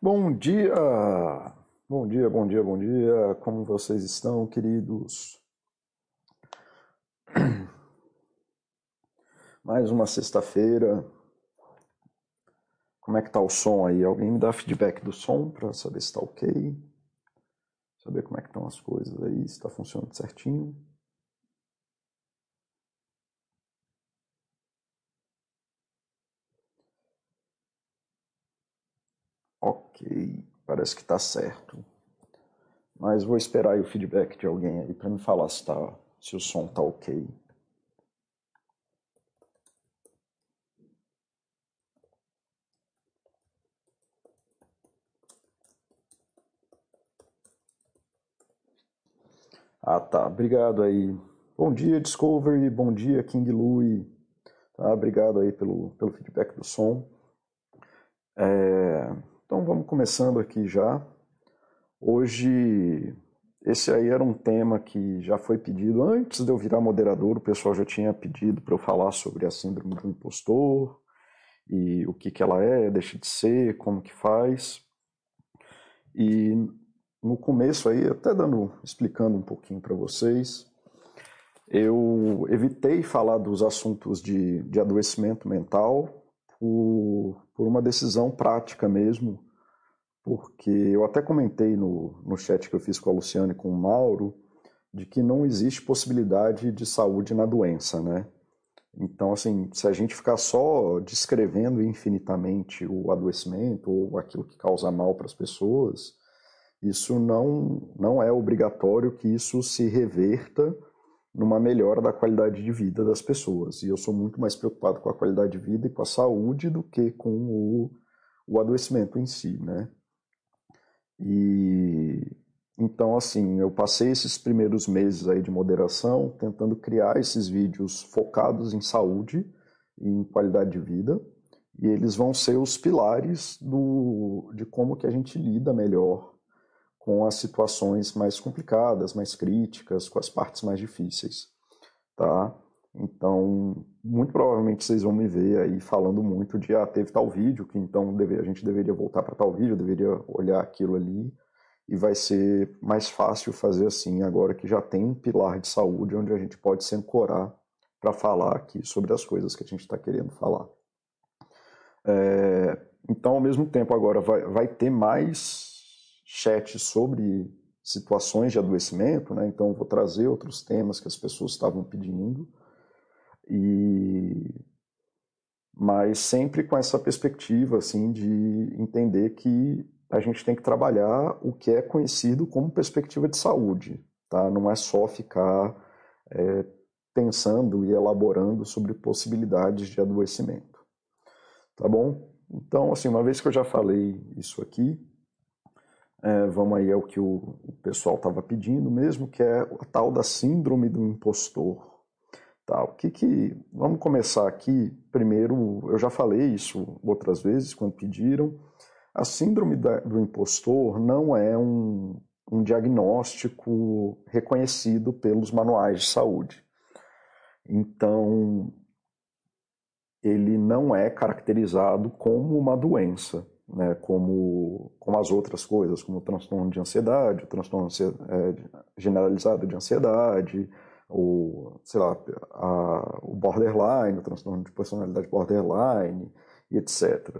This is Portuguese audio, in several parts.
Bom dia! Bom dia, bom dia, bom dia! Como vocês estão, queridos? Mais uma sexta-feira. Como é que tá o som aí? Alguém me dá feedback do som para saber se está ok? Saber como é que estão as coisas aí, se está funcionando certinho. Ok, parece que está certo. Mas vou esperar o feedback de alguém aí para me falar se, tá, se o som está ok. Ah, tá. Obrigado aí. Bom dia, Discovery. Bom dia, King Louie. Tá, obrigado aí pelo, pelo feedback do som. É, então vamos começando aqui já. Hoje, esse aí era um tema que já foi pedido antes de eu virar moderador. O pessoal já tinha pedido para eu falar sobre a síndrome do impostor e o que, que ela é, deixa de ser, como que faz. E no começo aí, até dando, explicando um pouquinho para vocês, eu evitei falar dos assuntos de, de adoecimento mental por, por uma decisão prática mesmo, porque eu até comentei no, no chat que eu fiz com a Luciane e com o Mauro, de que não existe possibilidade de saúde na doença, né? Então, assim, se a gente ficar só descrevendo infinitamente o adoecimento ou aquilo que causa mal para as pessoas, isso não, não é obrigatório que isso se reverta numa melhora da qualidade de vida das pessoas. E eu sou muito mais preocupado com a qualidade de vida e com a saúde do que com o, o adoecimento em si, né? E então, assim, eu passei esses primeiros meses aí de moderação tentando criar esses vídeos focados em saúde e em qualidade de vida. E eles vão ser os pilares do, de como que a gente lida melhor com as situações mais complicadas, mais críticas, com as partes mais difíceis, tá? Então, muito provavelmente vocês vão me ver aí falando muito de, ah, teve tal vídeo, que então deve, a gente deveria voltar para tal vídeo, deveria olhar aquilo ali, e vai ser mais fácil fazer assim agora que já tem um pilar de saúde onde a gente pode se ancorar para falar aqui sobre as coisas que a gente está querendo falar. É, então, ao mesmo tempo, agora vai, vai ter mais chat sobre situações de adoecimento, né? Então vou trazer outros temas que as pessoas estavam pedindo e mas sempre com essa perspectiva assim de entender que a gente tem que trabalhar o que é conhecido como perspectiva de saúde, tá? Não é só ficar é, pensando e elaborando sobre possibilidades de adoecimento, tá bom? Então, assim, uma vez que eu já falei isso aqui, é, vamos aí ao que o, o pessoal estava pedindo mesmo, que é a tal da síndrome do impostor. Tá, o que que vamos começar aqui. Primeiro eu já falei isso outras vezes quando pediram. A síndrome da, do impostor não é um, um diagnóstico reconhecido pelos manuais de saúde. Então ele não é caracterizado como uma doença né, como, como as outras coisas, como o transtorno de ansiedade, o transtorno é, generalizado de ansiedade, o, sei lá, a, o borderline, o transtorno de personalidade borderline e etc.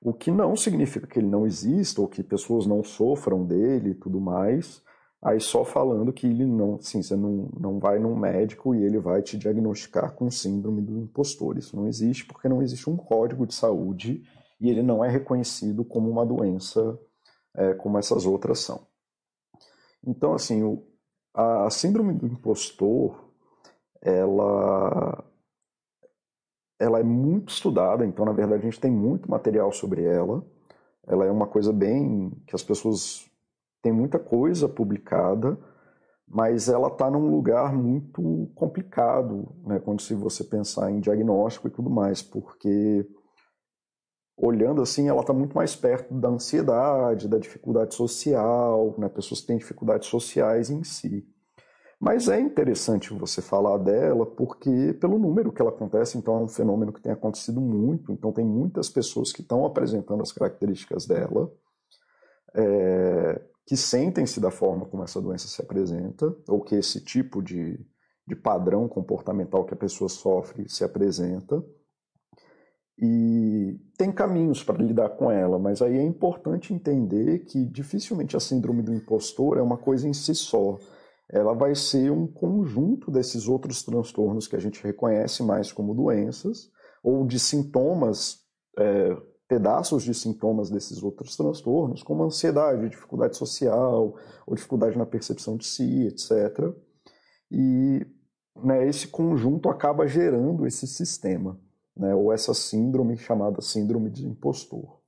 O que não significa que ele não exista ou que pessoas não sofram dele e tudo mais, aí só falando que ele não, sim, você não, não vai num médico e ele vai te diagnosticar com síndrome do impostor. Isso não existe porque não existe um código de saúde e ele não é reconhecido como uma doença é, como essas outras são. Então, assim, o, a, síndrome do impostor, ela, ela é muito estudada, então, na verdade, a gente tem muito material sobre ela. Ela é uma coisa bem que as pessoas têm muita coisa publicada, mas ela está num lugar muito complicado, né, quando se você pensar em diagnóstico e tudo mais, porque olhando assim, ela está muito mais perto da ansiedade, da dificuldade social, né? pessoas que têm dificuldades sociais em si. Mas é interessante você falar dela porque pelo número que ela acontece, então é um fenômeno que tem acontecido muito, então tem muitas pessoas que estão apresentando as características dela, é, que sentem-se da forma como essa doença se apresenta, ou que esse tipo de, de padrão comportamental que a pessoa sofre se apresenta. E tem caminhos para lidar com ela, mas aí é importante entender que dificilmente a síndrome do impostor é uma coisa em si só ela vai ser um conjunto desses outros transtornos que a gente reconhece mais como doenças, ou de sintomas, é, pedaços de sintomas desses outros transtornos, como ansiedade, dificuldade social, ou dificuldade na percepção de si, etc. E né, esse conjunto acaba gerando esse sistema, né, ou essa síndrome chamada síndrome de impostor.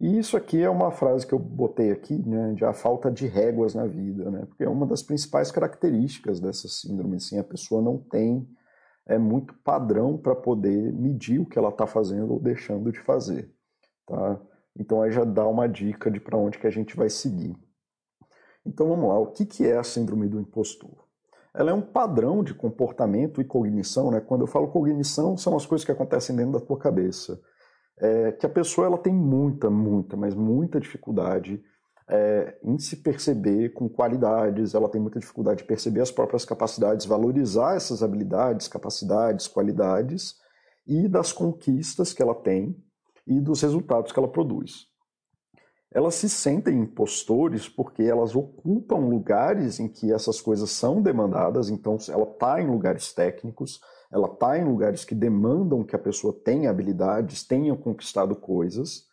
E isso aqui é uma frase que eu botei aqui, né, de a falta de réguas na vida, né, porque é uma das principais características dessa síndrome, assim, a pessoa não tem é muito padrão para poder medir o que ela está fazendo ou deixando de fazer, tá? Então aí já dá uma dica de para onde que a gente vai seguir. Então vamos lá, o que, que é a síndrome do impostor? Ela é um padrão de comportamento e cognição, né? Quando eu falo cognição, são as coisas que acontecem dentro da tua cabeça é que a pessoa ela tem muita, muita, mas muita dificuldade é, em se perceber com qualidades, ela tem muita dificuldade de perceber as próprias capacidades, valorizar essas habilidades, capacidades, qualidades e das conquistas que ela tem e dos resultados que ela produz. Elas se sentem impostores porque elas ocupam lugares em que essas coisas são demandadas, então ela está em lugares técnicos, ela está em lugares que demandam que a pessoa tenha habilidades, tenha conquistado coisas,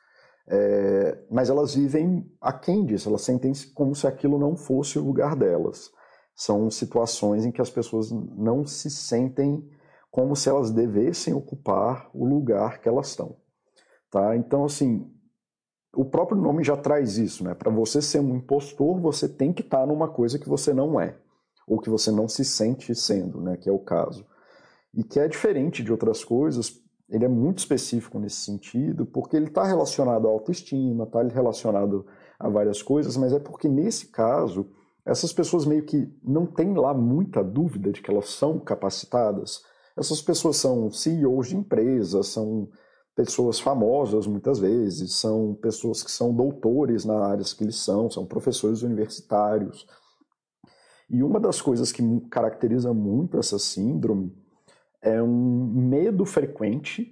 é, mas elas vivem aquém disso, elas sentem -se como se aquilo não fosse o lugar delas. São situações em que as pessoas não se sentem como se elas devessem ocupar o lugar que elas estão. Tá? Então, assim, o próprio nome já traz isso, né? Para você ser um impostor, você tem que estar tá numa coisa que você não é, ou que você não se sente sendo, né? Que é o caso e que é diferente de outras coisas, ele é muito específico nesse sentido, porque ele está relacionado à autoestima, está relacionado a várias coisas, mas é porque nesse caso, essas pessoas meio que não têm lá muita dúvida de que elas são capacitadas. Essas pessoas são CEOs de empresas, são pessoas famosas muitas vezes, são pessoas que são doutores na áreas que eles são, são professores universitários. E uma das coisas que caracteriza muito essa síndrome é um medo frequente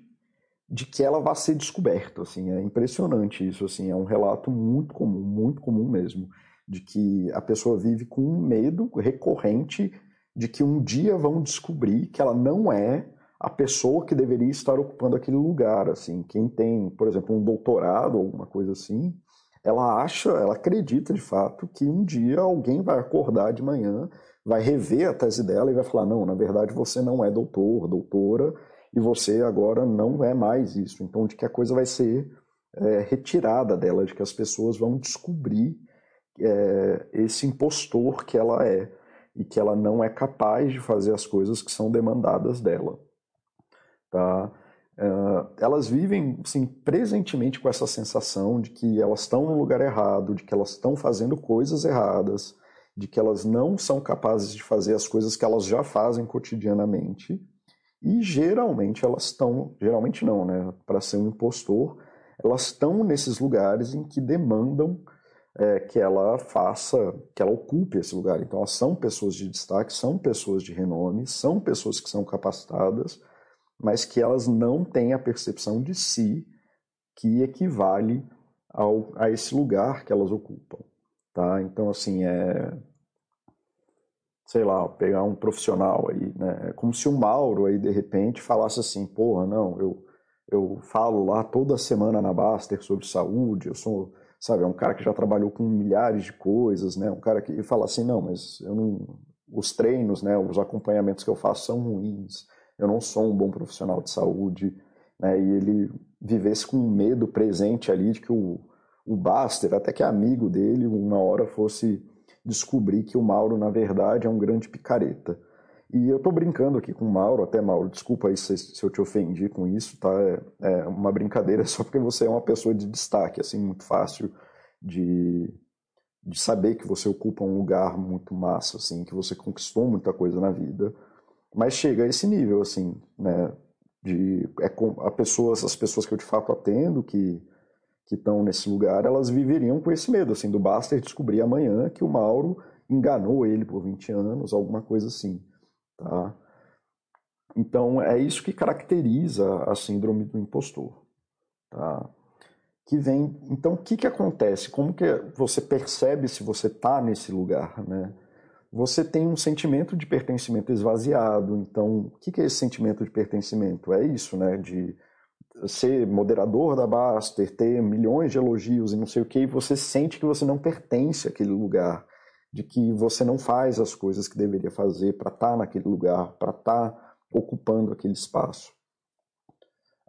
de que ela vá ser descoberta, assim, é impressionante isso, assim, é um relato muito comum, muito comum mesmo, de que a pessoa vive com um medo recorrente de que um dia vão descobrir que ela não é a pessoa que deveria estar ocupando aquele lugar, assim, quem tem, por exemplo, um doutorado ou alguma coisa assim, ela acha, ela acredita de fato que um dia alguém vai acordar de manhã vai rever a tese dela e vai falar: não, na verdade você não é doutor, doutora, e você agora não é mais isso. Então, de que a coisa vai ser é, retirada dela, de que as pessoas vão descobrir é, esse impostor que ela é e que ela não é capaz de fazer as coisas que são demandadas dela. Tá? Uh, elas vivem assim, presentemente com essa sensação de que elas estão no lugar errado, de que elas estão fazendo coisas erradas, de que elas não são capazes de fazer as coisas que elas já fazem cotidianamente. E geralmente elas estão, geralmente não, né? Para ser um impostor, elas estão nesses lugares em que demandam é, que ela faça, que ela ocupe esse lugar. Então, elas são pessoas de destaque, são pessoas de renome, são pessoas que são capacitadas, mas que elas não têm a percepção de si que equivale ao, a esse lugar que elas ocupam. Tá? Então, assim, é. Sei lá, pegar um profissional aí, né? É como se o Mauro aí, de repente, falasse assim: porra, não, eu, eu falo lá toda semana na Baster sobre saúde, eu sou, sabe, é um cara que já trabalhou com milhares de coisas, né? Um cara que fala assim: não, mas eu não. Os treinos, né, os acompanhamentos que eu faço são ruins, eu não sou um bom profissional de saúde, né? E ele vivesse com medo presente ali de que o o Baster, até que amigo dele, uma hora fosse descobrir que o Mauro, na verdade, é um grande picareta. E eu tô brincando aqui com o Mauro, até Mauro, desculpa aí se, se eu te ofendi com isso, tá? É, é, uma brincadeira só porque você é uma pessoa de destaque, assim, muito fácil de, de saber que você ocupa um lugar muito massa, assim, que você conquistou muita coisa na vida, mas chega a esse nível, assim, né, de é com, a pessoas, as pessoas que eu de fato atendo que que estão nesse lugar, elas viveriam com esse medo, assim, do Baster descobrir amanhã que o Mauro enganou ele por 20 anos, alguma coisa assim, tá? Então, é isso que caracteriza a síndrome do impostor, tá? Que vem, então, o que que acontece? Como que você percebe se você está nesse lugar, né? Você tem um sentimento de pertencimento esvaziado. Então, o que é esse sentimento de pertencimento? É isso, né? De ser moderador da Baster, ter milhões de elogios e não sei o que, e você sente que você não pertence àquele lugar, de que você não faz as coisas que deveria fazer para estar tá naquele lugar, para estar tá ocupando aquele espaço.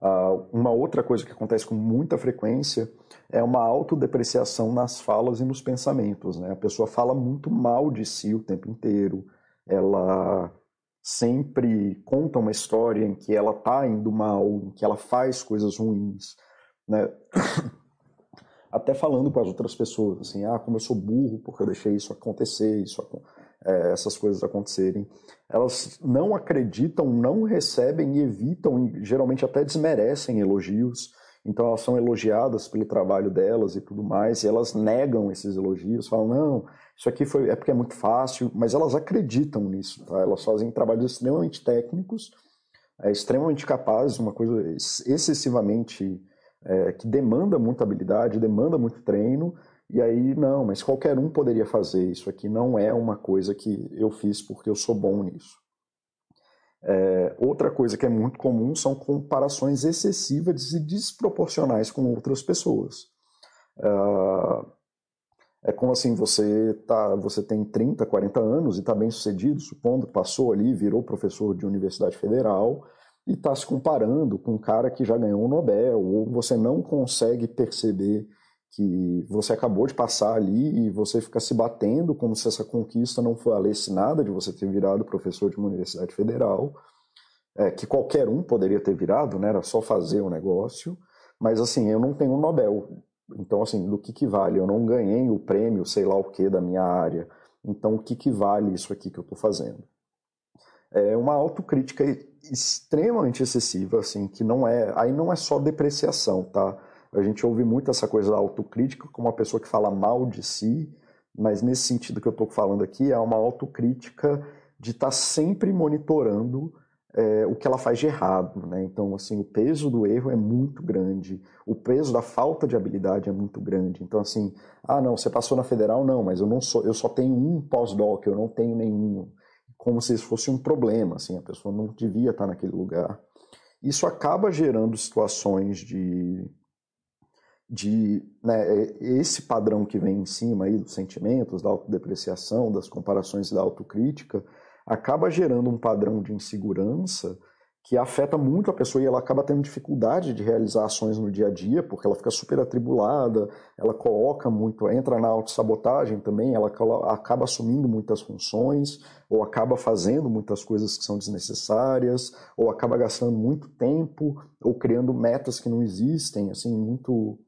Uh, uma outra coisa que acontece com muita frequência é uma autodepreciação nas falas e nos pensamentos. Né? A pessoa fala muito mal de si o tempo inteiro, ela sempre conta uma história em que ela está indo mal, em que ela faz coisas ruins. Né? Até falando para as outras pessoas, assim, ah, como eu sou burro porque eu deixei isso acontecer, isso é, essas coisas acontecerem. Elas não acreditam, não recebem e evitam, e geralmente até desmerecem elogios. Então elas são elogiadas pelo trabalho delas e tudo mais, e elas negam esses elogios, falam, não, isso aqui foi, é porque é muito fácil, mas elas acreditam nisso, tá? Elas fazem trabalhos extremamente técnicos, é, extremamente capazes, uma coisa excessivamente é, que demanda muita habilidade, demanda muito treino, e aí, não, mas qualquer um poderia fazer. Isso aqui não é uma coisa que eu fiz porque eu sou bom nisso. É, outra coisa que é muito comum são comparações excessivas e desproporcionais com outras pessoas. É, é como assim, você, tá, você tem 30, 40 anos e está bem sucedido, supondo, passou ali, virou professor de universidade federal e está se comparando com um cara que já ganhou um Nobel, ou você não consegue perceber que você acabou de passar ali e você fica se batendo como se essa conquista não valesse nada de você ter virado professor de uma universidade federal, é, que qualquer um poderia ter virado, né? Era só fazer o negócio. Mas assim, eu não tenho um Nobel. Então, assim, do que, que vale? Eu não ganhei o prêmio, sei lá o que, da minha área. Então, o que, que vale isso aqui que eu estou fazendo? É uma autocrítica extremamente excessiva, assim, que não é. Aí não é só depreciação, tá? A gente ouve muito essa coisa da autocrítica como uma pessoa que fala mal de si, mas nesse sentido que eu estou falando aqui, é uma autocrítica de estar tá sempre monitorando é, o que ela faz de errado. Né? Então, assim, o peso do erro é muito grande, o peso da falta de habilidade é muito grande. Então, assim, ah, não, você passou na federal? Não, mas eu não sou, eu só tenho um pós-doc, eu não tenho nenhum. Como se isso fosse um problema, assim, a pessoa não devia estar naquele lugar. Isso acaba gerando situações de de né, é, esse padrão que vem em cima aí dos sentimentos, da autodepreciação, das comparações da autocrítica, acaba gerando um padrão de insegurança que afeta muito a pessoa e ela acaba tendo dificuldade de realizar ações no dia a dia, porque ela fica super atribulada, ela coloca muito, entra na autossabotagem também, ela acaba assumindo muitas funções, ou acaba fazendo muitas coisas que são desnecessárias, ou acaba gastando muito tempo, ou criando metas que não existem, assim, muito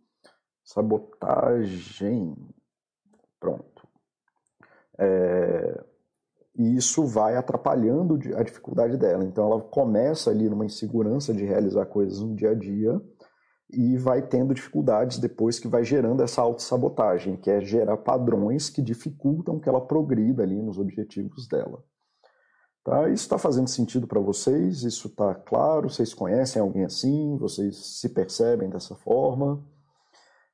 sabotagem. Pronto. É, e isso vai atrapalhando a dificuldade dela. Então ela começa ali numa insegurança de realizar coisas no dia a dia e vai tendo dificuldades depois que vai gerando essa autossabotagem, que é gerar padrões que dificultam que ela progrida ali nos objetivos dela. Tá? Isso está fazendo sentido para vocês? Isso está claro? Vocês conhecem alguém assim? Vocês se percebem dessa forma?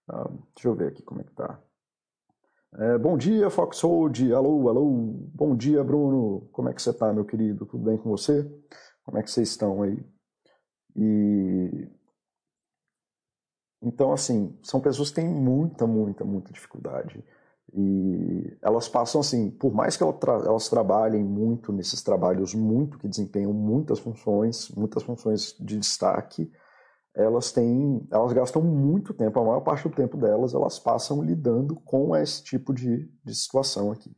Ah, deixa eu ver aqui como é que tá. É, bom dia, Foxhold. Alô, alô. Bom dia, Bruno. Como é que você tá, meu querido? Tudo bem com você? Como é que vocês estão aí? E então, assim, são pessoas que têm muita, muita, muita dificuldade. E elas passam assim, por mais que elas trabalhem muito nesses trabalhos, muito que desempenham muitas funções, muitas funções de destaque, elas têm, elas gastam muito tempo, a maior parte do tempo delas elas passam lidando com esse tipo de, de situação aqui,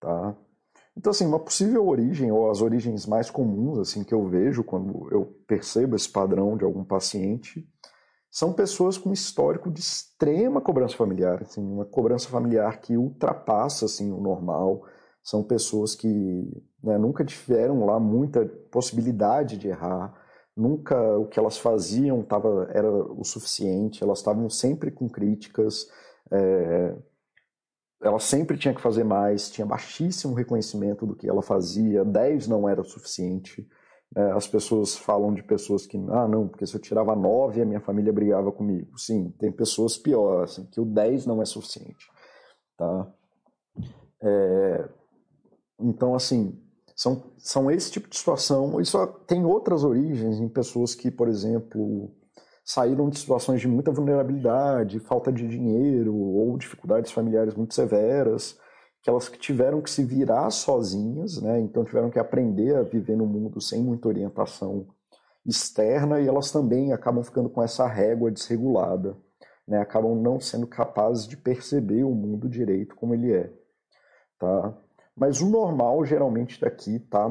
tá? Então assim, uma possível origem ou as origens mais comuns assim que eu vejo quando eu percebo esse padrão de algum paciente são pessoas com histórico de extrema cobrança familiar, assim, uma cobrança familiar que ultrapassa assim, o normal. São pessoas que né, nunca tiveram lá muita possibilidade de errar, nunca o que elas faziam tava, era o suficiente, elas estavam sempre com críticas, é, ela sempre tinha que fazer mais, tinha baixíssimo reconhecimento do que ela fazia, 10 não era o suficiente. É, as pessoas falam de pessoas que, ah, não, porque se eu tirava 9 a minha família brigava comigo. Sim, tem pessoas piores, assim, que o 10 não é suficiente. Tá? É, então, assim, são, são esse tipo de situação. Isso tem outras origens em pessoas que, por exemplo, saíram de situações de muita vulnerabilidade, falta de dinheiro ou dificuldades familiares muito severas que elas tiveram que se virar sozinhas, né? Então tiveram que aprender a viver no mundo sem muita orientação externa e elas também acabam ficando com essa régua desregulada, né? Acabam não sendo capazes de perceber o mundo direito como ele é, tá? Mas o normal geralmente daqui tá,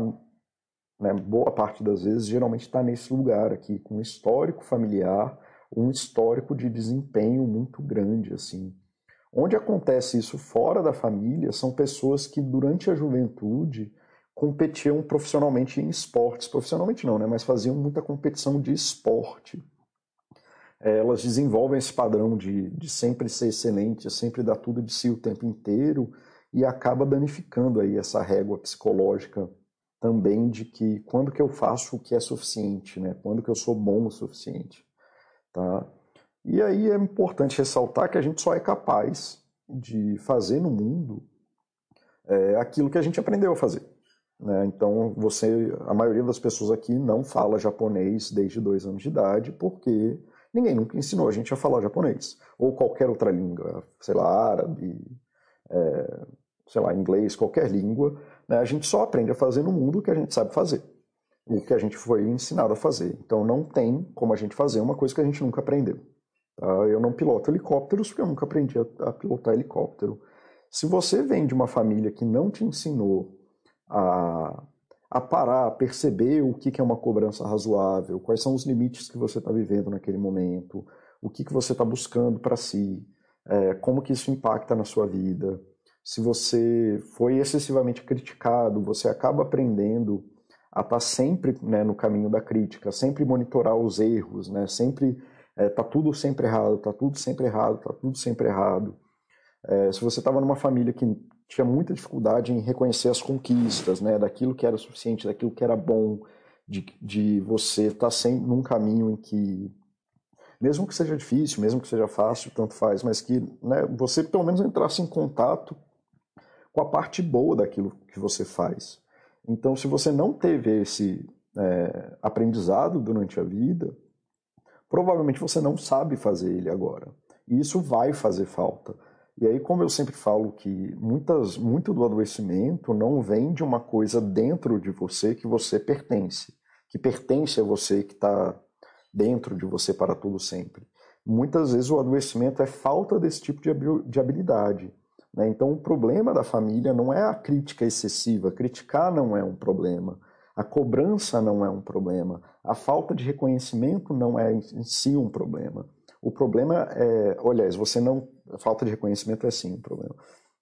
né, boa parte das vezes geralmente está nesse lugar aqui com um histórico familiar, um histórico de desempenho muito grande assim Onde acontece isso fora da família são pessoas que durante a juventude competiam profissionalmente em esportes, profissionalmente não, né, mas faziam muita competição de esporte. É, elas desenvolvem esse padrão de, de sempre ser excelente, sempre dar tudo de si o tempo inteiro e acaba danificando aí essa régua psicológica também de que quando que eu faço o que é suficiente, né? Quando que eu sou bom o suficiente, tá? E aí é importante ressaltar que a gente só é capaz de fazer no mundo é, aquilo que a gente aprendeu a fazer. Né? Então, você, a maioria das pessoas aqui não fala japonês desde dois anos de idade, porque ninguém nunca ensinou a gente a falar japonês ou qualquer outra língua, sei lá, árabe, é, sei lá, inglês, qualquer língua. Né? A gente só aprende a fazer no mundo o que a gente sabe fazer, o que a gente foi ensinado a fazer. Então, não tem como a gente fazer uma coisa que a gente nunca aprendeu. Tá? Eu não piloto helicópteros porque eu nunca aprendi a, a pilotar helicóptero. Se você vem de uma família que não te ensinou a, a parar, a perceber o que, que é uma cobrança razoável, quais são os limites que você está vivendo naquele momento, o que, que você está buscando para si, é, como que isso impacta na sua vida. Se você foi excessivamente criticado, você acaba aprendendo a estar tá sempre né, no caminho da crítica, sempre monitorar os erros, né, sempre é, tá tudo sempre errado, tá tudo sempre errado, tá tudo sempre errado. É, se você estava numa família que tinha muita dificuldade em reconhecer as conquistas, né, daquilo que era suficiente, daquilo que era bom, de, de você estar tá sempre num caminho em que, mesmo que seja difícil, mesmo que seja fácil, tanto faz, mas que né, você pelo menos entrasse em contato com a parte boa daquilo que você faz. Então, se você não teve esse é, aprendizado durante a vida, provavelmente você não sabe fazer ele agora. E isso vai fazer falta. E aí, como eu sempre falo que muitas, muito do adoecimento não vem de uma coisa dentro de você que você pertence, que pertence a você, que está dentro de você para tudo sempre. Muitas vezes o adoecimento é falta desse tipo de habilidade. Né? Então, o problema da família não é a crítica excessiva. Criticar não é um problema. A cobrança não é um problema. A falta de reconhecimento não é em si um problema. O problema é, aliás, você não, a falta de reconhecimento é sim um problema.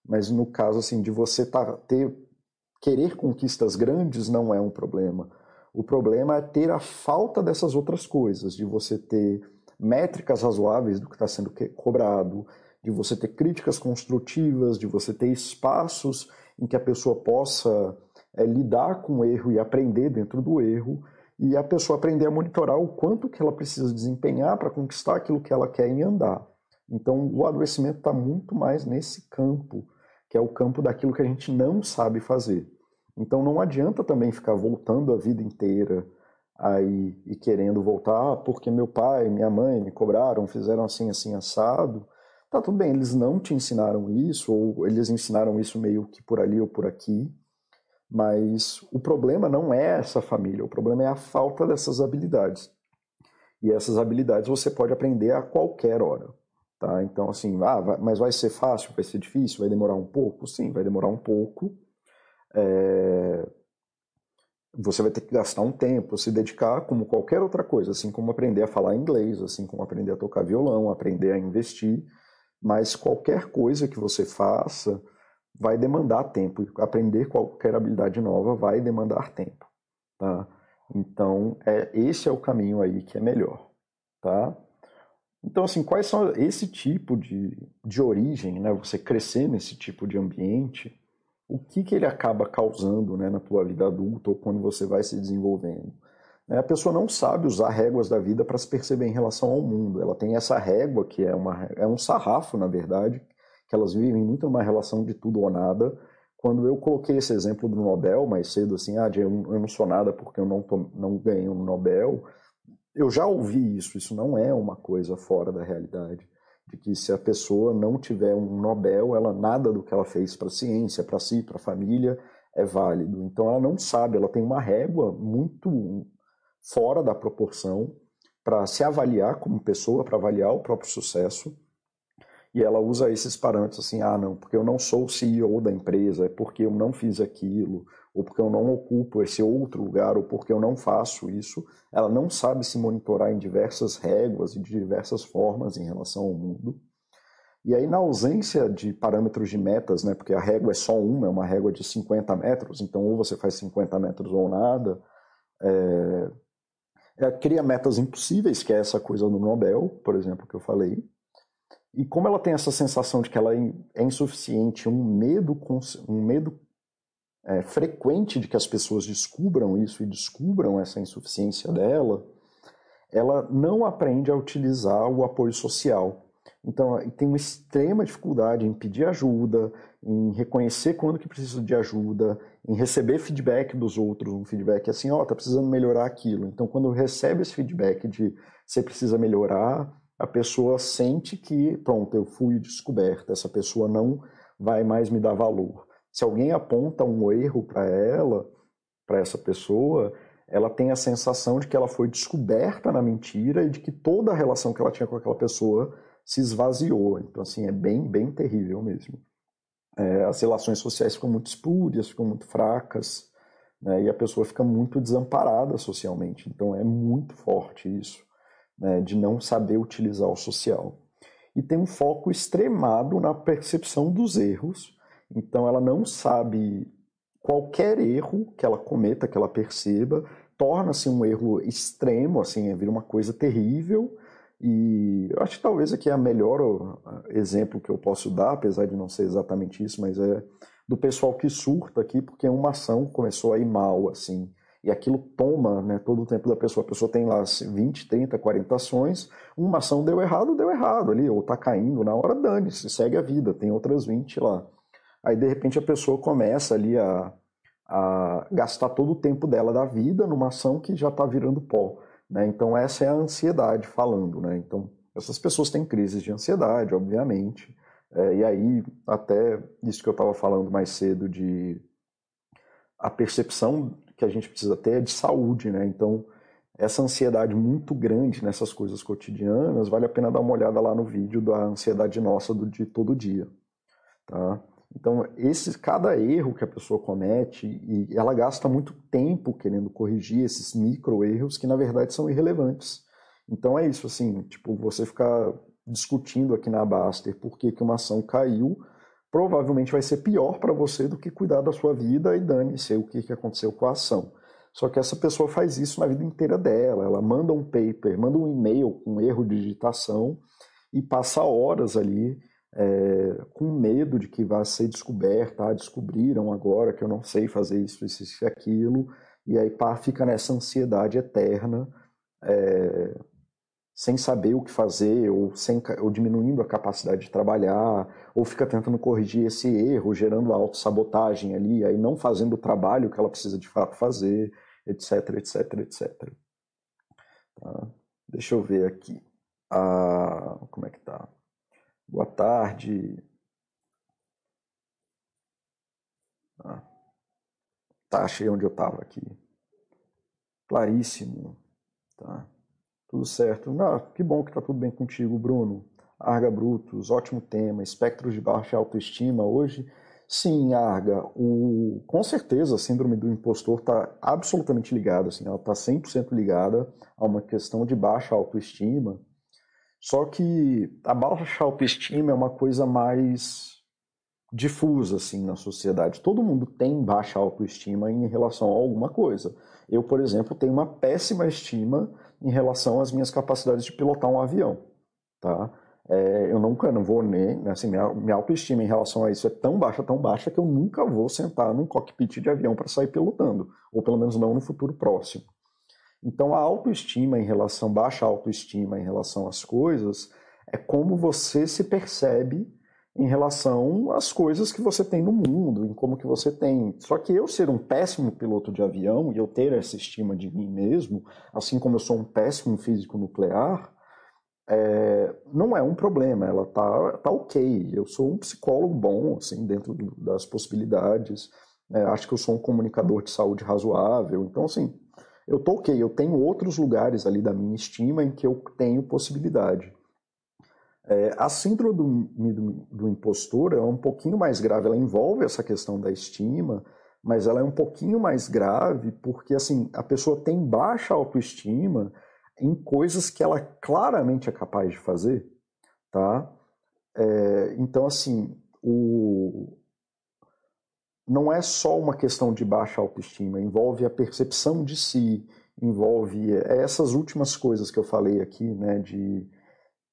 Mas no caso assim de você tá, ter querer conquistas grandes não é um problema. O problema é ter a falta dessas outras coisas, de você ter métricas razoáveis do que está sendo cobrado, de você ter críticas construtivas, de você ter espaços em que a pessoa possa é, lidar com o erro e aprender dentro do erro, e a pessoa aprender a monitorar o quanto que ela precisa desempenhar para conquistar aquilo que ela quer em andar. Então, o adoecimento está muito mais nesse campo, que é o campo daquilo que a gente não sabe fazer. Então, não adianta também ficar voltando a vida inteira aí e querendo voltar, ah, porque meu pai, minha mãe me cobraram, fizeram assim, assim, assado. Tá tudo bem, eles não te ensinaram isso, ou eles ensinaram isso meio que por ali ou por aqui. Mas o problema não é essa família, o problema é a falta dessas habilidades. E essas habilidades você pode aprender a qualquer hora. Tá? Então, assim, ah, vai, mas vai ser fácil, vai ser difícil, vai demorar um pouco? Sim, vai demorar um pouco. É... você vai ter que gastar um tempo, se dedicar como qualquer outra coisa, assim como aprender a falar inglês, assim como aprender a tocar violão, aprender a investir, mas qualquer coisa que você faça vai demandar tempo. Aprender qualquer habilidade nova vai demandar tempo, tá? Então, é, esse é o caminho aí que é melhor, tá? Então, assim, quais são esse tipo de, de origem, né? Você crescer nesse tipo de ambiente, o que, que ele acaba causando né, na tua vida adulta ou quando você vai se desenvolvendo. Né, a pessoa não sabe usar réguas da vida para se perceber em relação ao mundo. Ela tem essa régua que é, uma, é um sarrafo, na verdade, que elas vivem muito numa relação de tudo ou nada. Quando eu coloquei esse exemplo do Nobel mais cedo, assim, ah, eu não sou nada porque eu não, tô, não ganhei um Nobel, eu já ouvi isso, isso não é uma coisa fora da realidade de que se a pessoa não tiver um Nobel, ela nada do que ela fez para a ciência, para si, para a família é válido. Então ela não sabe, ela tem uma régua muito fora da proporção para se avaliar como pessoa, para avaliar o próprio sucesso. E ela usa esses parâmetros assim, ah, não, porque eu não sou o CEO da empresa, é porque eu não fiz aquilo, ou porque eu não ocupo esse outro lugar, ou porque eu não faço isso, ela não sabe se monitorar em diversas réguas e de diversas formas em relação ao mundo. E aí, na ausência de parâmetros de metas, né, porque a régua é só uma, é uma régua de 50 metros, então ou você faz 50 metros ou nada, é, cria metas impossíveis, que é essa coisa do Nobel, por exemplo, que eu falei. E como ela tem essa sensação de que ela é, é insuficiente, um medo, um medo é, frequente de que as pessoas descubram isso e descubram essa insuficiência dela, ela não aprende a utilizar o apoio social. Então, tem uma extrema dificuldade em pedir ajuda, em reconhecer quando que precisa de ajuda, em receber feedback dos outros, um feedback assim, ó, oh, tá precisando melhorar aquilo. Então, quando recebe esse feedback de você precisa melhorar, a pessoa sente que, pronto, eu fui descoberta, essa pessoa não vai mais me dar valor. Se alguém aponta um erro para ela, para essa pessoa, ela tem a sensação de que ela foi descoberta na mentira e de que toda a relação que ela tinha com aquela pessoa se esvaziou. Então, assim, é bem, bem terrível mesmo. É, as relações sociais ficam muito espúrias, ficam muito fracas, né, e a pessoa fica muito desamparada socialmente. Então, é muito forte isso, né, de não saber utilizar o social. E tem um foco extremado na percepção dos erros, então ela não sabe qualquer erro que ela cometa, que ela perceba, torna-se um erro extremo, assim, vira uma coisa terrível. E eu acho que talvez aqui é a melhor exemplo que eu posso dar, apesar de não ser exatamente isso, mas é do pessoal que surta aqui, porque uma ação começou a ir mal, assim, e aquilo toma né, todo o tempo da pessoa. A pessoa tem lá 20, 30, 40 ações, uma ação deu errado, deu errado ali, ou tá caindo na hora, dane-se, segue a vida, tem outras 20 lá. Aí, de repente, a pessoa começa ali a, a gastar todo o tempo dela da vida numa ação que já está virando pó. Né? Então, essa é a ansiedade falando. Né? Então, essas pessoas têm crises de ansiedade, obviamente. É, e aí, até isso que eu estava falando mais cedo de a percepção que a gente precisa ter é de saúde, né? Então, essa ansiedade muito grande nessas coisas cotidianas, vale a pena dar uma olhada lá no vídeo da ansiedade nossa do de todo dia, tá? Então, esse, cada erro que a pessoa comete, e ela gasta muito tempo querendo corrigir esses micro erros que na verdade são irrelevantes. Então é isso, assim, tipo, você ficar discutindo aqui na Baster por que, que uma ação caiu, provavelmente vai ser pior para você do que cuidar da sua vida e dane-se o que, que aconteceu com a ação. Só que essa pessoa faz isso na vida inteira dela. Ela manda um paper, manda um e-mail com erro de digitação e passa horas ali é, com medo de que vá ser descoberta, ah, descobriram agora que eu não sei fazer isso, isso, e aquilo, e aí pá, fica nessa ansiedade eterna, é, sem saber o que fazer, ou, sem, ou diminuindo a capacidade de trabalhar, ou fica tentando corrigir esse erro, gerando autossabotagem ali, aí não fazendo o trabalho que ela precisa de fato fazer, etc, etc, etc. Tá? Deixa eu ver aqui. Ah, como é que tá? Boa tarde. Ah, tá, achei onde eu estava aqui. Claríssimo. Tá. Tudo certo. Ah, que bom que tá tudo bem contigo, Bruno. Arga Brutos, ótimo tema. Espectros de baixa autoestima. Hoje Sim, Arga, o, com certeza a síndrome do impostor está absolutamente ligada, assim, ela está 100% ligada a uma questão de baixa autoestima, só que a baixa autoestima é uma coisa mais difusa assim na sociedade. Todo mundo tem baixa autoestima em relação a alguma coisa. Eu, por exemplo, tenho uma péssima estima em relação às minhas capacidades de pilotar um avião, tá? É, eu nunca não vou nem, assim, minha, minha autoestima em relação a isso é tão baixa, tão baixa, que eu nunca vou sentar num cockpit de avião para sair pilotando, ou pelo menos não no futuro próximo. Então, a autoestima em relação, baixa autoestima em relação às coisas, é como você se percebe em relação às coisas que você tem no mundo, em como que você tem. Só que eu ser um péssimo piloto de avião e eu ter essa estima de mim mesmo, assim como eu sou um péssimo físico nuclear, é, não é um problema, ela tá, tá ok. Eu sou um psicólogo bom, assim, dentro das possibilidades. É, acho que eu sou um comunicador de saúde razoável. Então, assim, eu tô ok. Eu tenho outros lugares ali da minha estima em que eu tenho possibilidade. É, a síndrome do, do, do, impostor é um pouquinho mais grave. Ela envolve essa questão da estima, mas ela é um pouquinho mais grave porque, assim, a pessoa tem baixa autoestima em coisas que ela claramente é capaz de fazer, tá? É, então, assim, o... não é só uma questão de baixa autoestima, envolve a percepção de si, envolve essas últimas coisas que eu falei aqui, né, de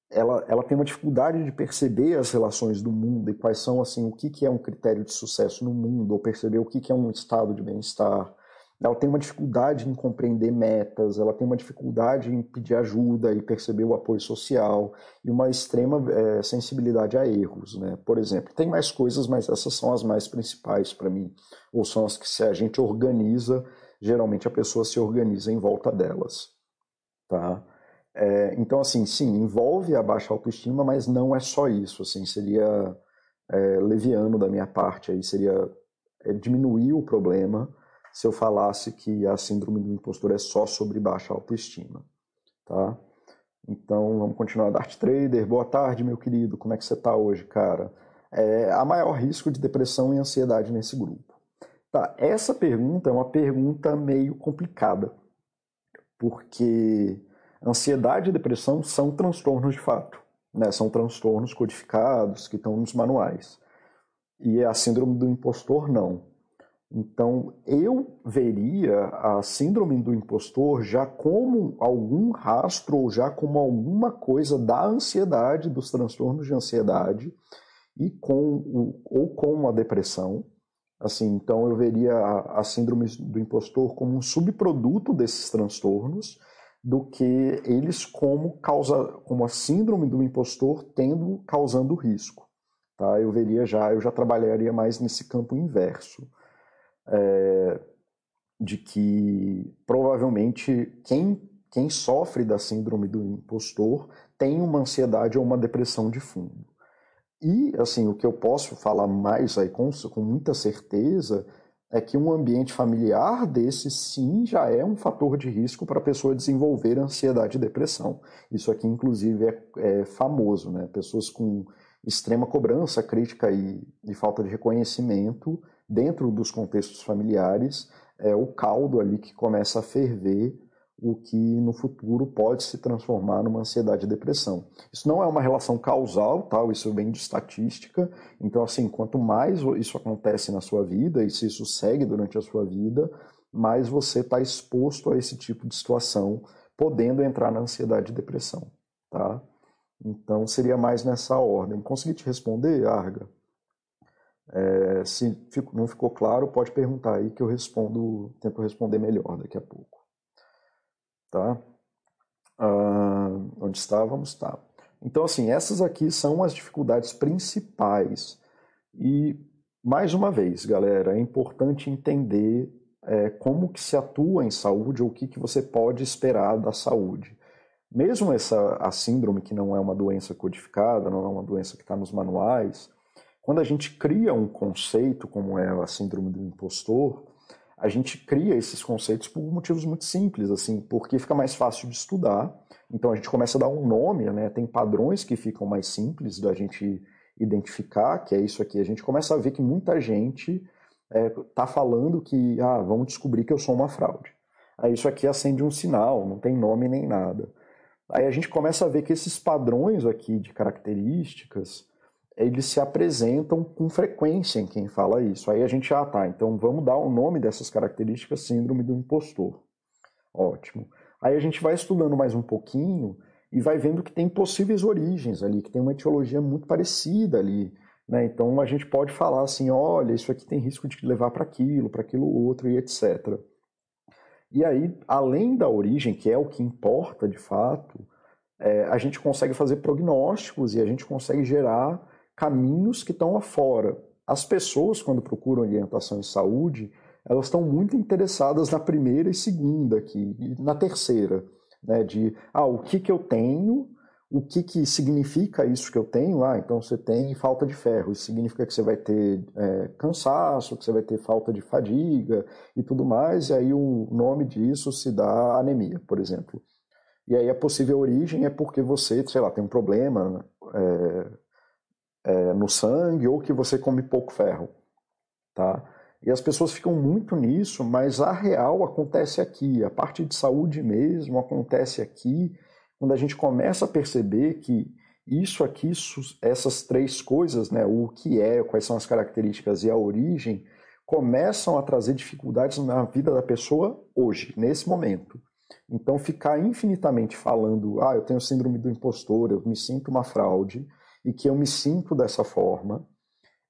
ela, ela tem uma dificuldade de perceber as relações do mundo e quais são assim o que, que é um critério de sucesso no mundo, ou perceber o que, que é um estado de bem-estar, ela tem uma dificuldade em compreender metas, ela tem uma dificuldade em pedir ajuda e perceber o apoio social e uma extrema é, sensibilidade a erros, né? Por exemplo, tem mais coisas, mas essas são as mais principais para mim, ou são as que se a gente organiza, geralmente a pessoa se organiza em volta delas, tá? É, então, assim, sim, envolve a baixa autoestima, mas não é só isso, assim, seria é, leviano da minha parte, aí seria é, diminuir o problema se eu falasse que a síndrome do impostor é só sobre baixa autoestima, tá? Então, vamos continuar. Dart Trader, boa tarde, meu querido. Como é que você está hoje, cara? É, há maior risco de depressão e ansiedade nesse grupo. Tá, essa pergunta é uma pergunta meio complicada, porque ansiedade e depressão são transtornos de fato, né? São transtornos codificados que estão nos manuais. E a síndrome do impostor não. Então, eu veria a síndrome do impostor já como algum rastro ou já como alguma coisa da ansiedade, dos transtornos de ansiedade e com ou com a depressão. Assim, então eu veria a, a síndrome do impostor como um subproduto desses transtornos do que eles como causa como a síndrome do impostor tendo causando risco. Tá? Eu veria já, eu já trabalharia mais nesse campo inverso é, de que provavelmente quem, quem sofre da síndrome do impostor tem uma ansiedade ou uma depressão de fundo. E, assim, o que eu posso falar mais aí com, com muita certeza é que um ambiente familiar desse sim já é um fator de risco para a pessoa desenvolver ansiedade e depressão. Isso aqui, inclusive, é, é famoso, né? Pessoas com extrema cobrança, crítica e, e falta de reconhecimento dentro dos contextos familiares, é o caldo ali que começa a ferver o que no futuro pode se transformar numa ansiedade e depressão. Isso não é uma relação causal, tal, isso vem de estatística. Então, assim, quanto mais isso acontece na sua vida e se isso segue durante a sua vida, mais você está exposto a esse tipo de situação, podendo entrar na ansiedade e depressão, tá? Então, seria mais nessa ordem. Consegui te responder, Arga? É, se não ficou claro, pode perguntar aí que eu respondo, tento responder melhor daqui a pouco. Tá? Ah, onde estávamos? Tá. Então, assim, essas aqui são as dificuldades principais. E, mais uma vez, galera, é importante entender é, como que se atua em saúde ou o que, que você pode esperar da saúde. Mesmo essa a síndrome, que não é uma doença codificada, não é uma doença que está nos manuais, quando a gente cria um conceito como é a síndrome do impostor, a gente cria esses conceitos por motivos muito simples, assim, porque fica mais fácil de estudar. Então a gente começa a dar um nome, né? Tem padrões que ficam mais simples da gente identificar, que é isso aqui, a gente começa a ver que muita gente está é, falando que, ah, vamos descobrir que eu sou uma fraude. Aí isso aqui acende um sinal, não tem nome nem nada. Aí a gente começa a ver que esses padrões aqui de características, eles se apresentam com frequência em quem fala isso. Aí a gente, ah tá, então vamos dar o nome dessas características síndrome do impostor. Ótimo. Aí a gente vai estudando mais um pouquinho e vai vendo que tem possíveis origens ali, que tem uma etiologia muito parecida ali. Né? Então a gente pode falar assim, olha, isso aqui tem risco de levar para aquilo, para aquilo outro e etc. E aí, além da origem, que é o que importa de fato, é, a gente consegue fazer prognósticos e a gente consegue gerar caminhos que estão afora. As pessoas, quando procuram orientação em saúde, elas estão muito interessadas na primeira e segunda aqui, e na terceira, né, de ah, o que, que eu tenho, o que, que significa isso que eu tenho? Ah, então você tem falta de ferro, isso significa que você vai ter é, cansaço, que você vai ter falta de fadiga e tudo mais, e aí o nome disso se dá anemia, por exemplo. E aí a possível origem é porque você, sei lá, tem um problema é, é, no sangue ou que você come pouco ferro, tá? E as pessoas ficam muito nisso, mas a real acontece aqui, a parte de saúde mesmo acontece aqui, quando a gente começa a perceber que isso aqui, essas três coisas, né, o que é, quais são as características e a origem, começam a trazer dificuldades na vida da pessoa hoje, nesse momento. Então, ficar infinitamente falando, ah, eu tenho síndrome do impostor, eu me sinto uma fraude, e que eu me sinto dessa forma,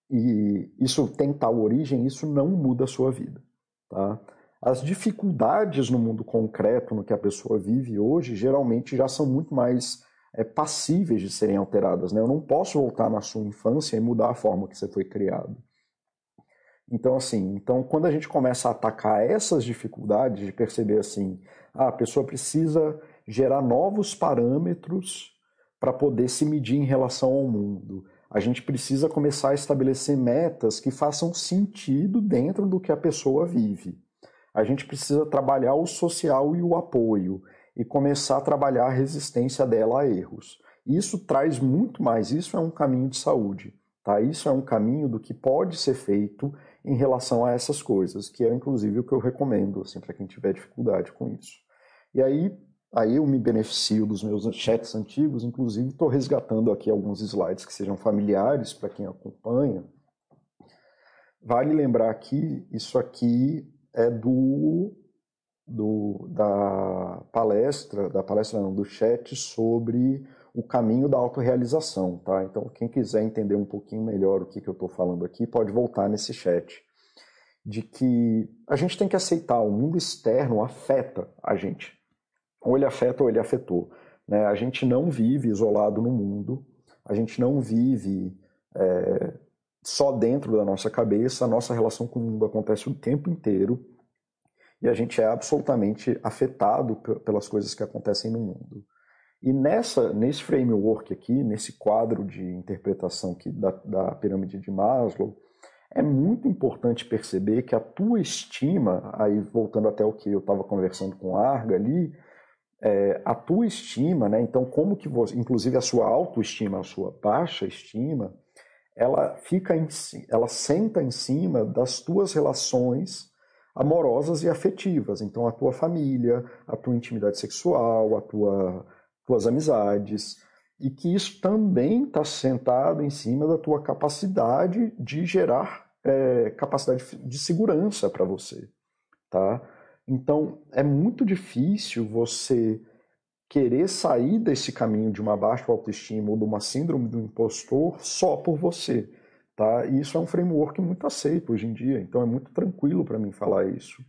e isso tem tal origem, isso não muda a sua vida. Tá? As dificuldades no mundo concreto, no que a pessoa vive hoje, geralmente já são muito mais é, passíveis de serem alteradas. Né? Eu não posso voltar na sua infância e mudar a forma que você foi criado. Então, assim, então quando a gente começa a atacar essas dificuldades, de perceber assim, ah, a pessoa precisa gerar novos parâmetros para poder se medir em relação ao mundo a gente precisa começar a estabelecer metas que façam sentido dentro do que a pessoa vive. A gente precisa trabalhar o social e o apoio e começar a trabalhar a resistência dela a erros. Isso traz muito mais, isso é um caminho de saúde, tá? Isso é um caminho do que pode ser feito em relação a essas coisas, que é inclusive o que eu recomendo assim, para quem tiver dificuldade com isso. E aí, Aí eu me beneficio dos meus chats antigos, inclusive estou resgatando aqui alguns slides que sejam familiares para quem acompanha. Vale lembrar que isso aqui é do, do da palestra, da palestra não, do chat sobre o caminho da autorrealização, tá? Então quem quiser entender um pouquinho melhor o que, que eu estou falando aqui, pode voltar nesse chat. De que a gente tem que aceitar, o mundo externo afeta a gente ou ele afeta ou ele afetou. Né? A gente não vive isolado no mundo, a gente não vive é, só dentro da nossa cabeça, a nossa relação com o mundo acontece o tempo inteiro e a gente é absolutamente afetado pelas coisas que acontecem no mundo. E nessa, nesse framework aqui, nesse quadro de interpretação aqui da, da pirâmide de Maslow, é muito importante perceber que a tua estima, aí voltando até o que eu estava conversando com a Arga ali, é, a tua estima, né? Então, como que você, inclusive a sua autoestima, a sua baixa estima, ela fica em, ela senta em cima das tuas relações amorosas e afetivas. Então, a tua família, a tua intimidade sexual, a tua tuas amizades, e que isso também está sentado em cima da tua capacidade de gerar é, capacidade de segurança para você, tá? Então, é muito difícil você querer sair desse caminho de uma baixa autoestima ou de uma síndrome do impostor só por você. Tá? E isso é um framework muito aceito hoje em dia, então é muito tranquilo para mim falar isso.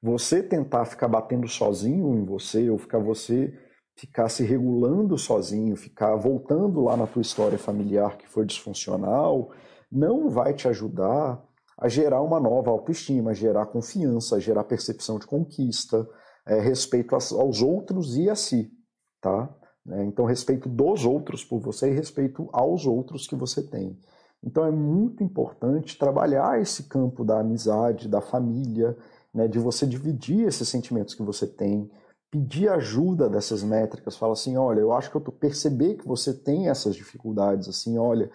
Você tentar ficar batendo sozinho em você, ou ficar você ficar se regulando sozinho, ficar voltando lá na tua história familiar que foi disfuncional, não vai te ajudar a gerar uma nova autoestima, a gerar confiança, a gerar percepção de conquista, é, respeito aos outros e a si, tá? É, então, respeito dos outros por você e respeito aos outros que você tem. Então, é muito importante trabalhar esse campo da amizade, da família, né, de você dividir esses sentimentos que você tem, pedir ajuda dessas métricas, fala assim, olha, eu acho que eu tô perceber que você tem essas dificuldades, assim, olha,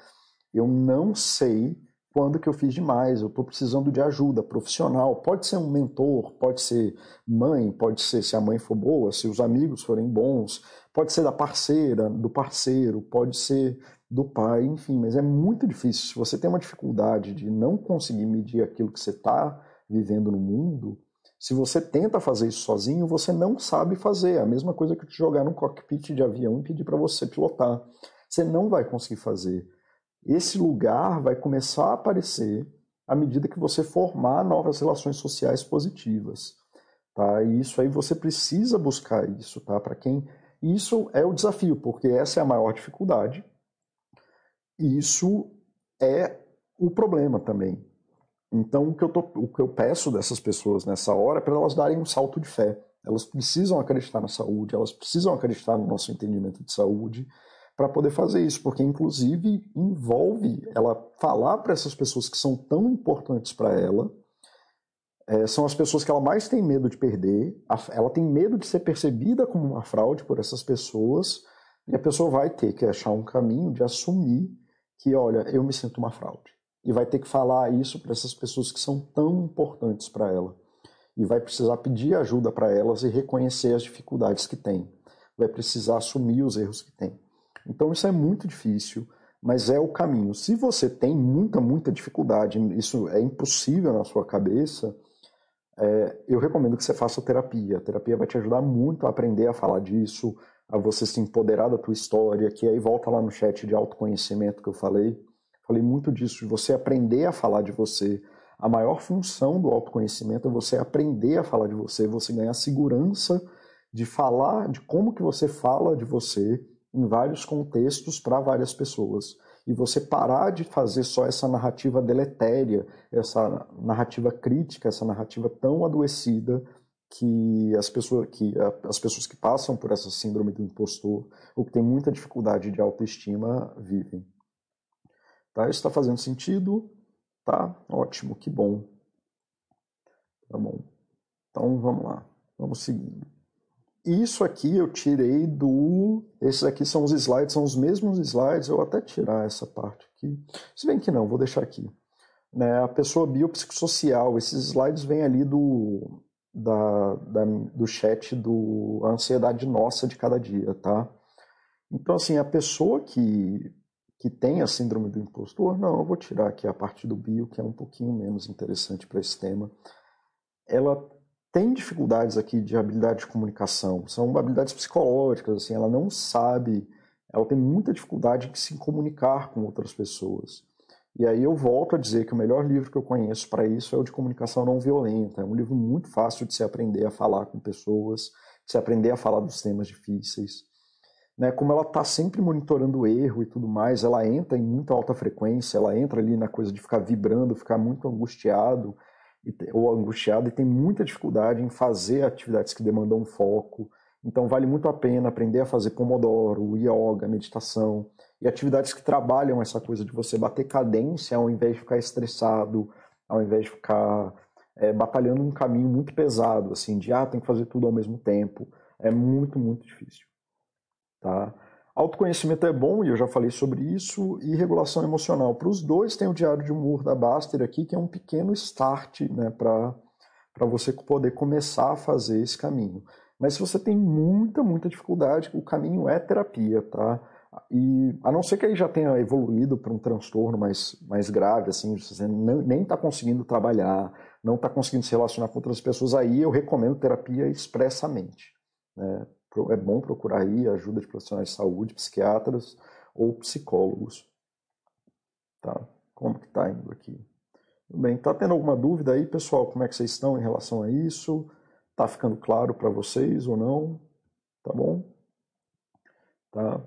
eu não sei quando que eu fiz demais, eu estou precisando de ajuda profissional. Pode ser um mentor, pode ser mãe, pode ser se a mãe for boa, se os amigos forem bons, pode ser da parceira, do parceiro, pode ser do pai, enfim, mas é muito difícil. Se você tem uma dificuldade de não conseguir medir aquilo que você está vivendo no mundo, se você tenta fazer isso sozinho, você não sabe fazer. É a mesma coisa que te jogar num cockpit de avião e pedir para você pilotar. Você não vai conseguir fazer. Esse lugar vai começar a aparecer à medida que você formar novas relações sociais positivas. Tá? E isso aí você precisa buscar isso, tá? Para quem isso é o desafio, porque essa é a maior dificuldade. E isso é o problema também. Então, o que, eu tô, o que eu peço dessas pessoas nessa hora é para elas darem um salto de fé. Elas precisam acreditar na saúde, elas precisam acreditar no nosso entendimento de saúde para poder fazer isso, porque inclusive envolve ela falar para essas pessoas que são tão importantes para ela, é, são as pessoas que ela mais tem medo de perder, ela tem medo de ser percebida como uma fraude por essas pessoas, e a pessoa vai ter que achar um caminho de assumir que, olha, eu me sinto uma fraude e vai ter que falar isso para essas pessoas que são tão importantes para ela. E vai precisar pedir ajuda para elas e reconhecer as dificuldades que tem. Vai precisar assumir os erros que tem. Então isso é muito difícil, mas é o caminho. Se você tem muita, muita dificuldade, isso é impossível na sua cabeça, é, eu recomendo que você faça terapia. A terapia vai te ajudar muito a aprender a falar disso, a você se empoderar da tua história, que aí volta lá no chat de autoconhecimento que eu falei Falei muito disso, de você aprender a falar de você. A maior função do autoconhecimento é você aprender a falar de você, você ganhar segurança de falar, de como que você fala de você em vários contextos para várias pessoas. E você parar de fazer só essa narrativa deletéria, essa narrativa crítica, essa narrativa tão adoecida que as pessoas que, as pessoas que passam por essa síndrome do impostor ou que têm muita dificuldade de autoestima vivem. Tá? Isso está fazendo sentido? Tá? Ótimo, que bom. Tá bom. Então vamos lá, vamos seguindo. Isso aqui eu tirei do. Esses aqui são os slides, são os mesmos slides. Eu até tirar essa parte aqui. Se bem que não, vou deixar aqui. Né, a pessoa biopsicossocial, esses slides vêm ali do, da, da, do chat do a Ansiedade Nossa de Cada Dia, tá? Então, assim, a pessoa que que tem a síndrome do impostor, não, eu vou tirar aqui a parte do bio, que é um pouquinho menos interessante para esse tema. Ela tem dificuldades aqui de habilidade de comunicação, são habilidades psicológicas, assim, ela não sabe, ela tem muita dificuldade de se comunicar com outras pessoas. E aí eu volto a dizer que o melhor livro que eu conheço para isso é o de comunicação não violenta. É um livro muito fácil de se aprender a falar com pessoas, de se aprender a falar dos temas difíceis né, como ela está sempre monitorando o erro e tudo mais, ela entra em muita alta frequência, ela entra ali na coisa de ficar vibrando, ficar muito angustiado ou angustiado e tem muita dificuldade em fazer atividades que demandam foco. Então vale muito a pena aprender a fazer pomodoro, yoga, meditação e atividades que trabalham essa coisa de você bater cadência ao invés de ficar estressado, ao invés de ficar é, batalhando um caminho muito pesado, assim, de ah, tem que fazer tudo ao mesmo tempo. É muito, muito difícil. Tá? Autoconhecimento é bom, e eu já falei sobre isso, e regulação emocional. Para os dois, tem o Diário de Humor da Baster aqui, que é um pequeno start né, para você poder começar a fazer esse caminho. Mas se você tem muita, muita dificuldade, o caminho é terapia, tá? E a não ser que aí já tenha evoluído para um transtorno mais, mais grave, assim, você nem está conseguindo trabalhar, não está conseguindo se relacionar com outras pessoas, aí eu recomendo terapia expressamente. Né? É bom procurar aí ajuda de profissionais de saúde, psiquiatras ou psicólogos. Tá? Como que está indo aqui? Tudo bem, está tendo alguma dúvida aí, pessoal? Como é que vocês estão em relação a isso? Está ficando claro para vocês ou não? Tá bom? Tá?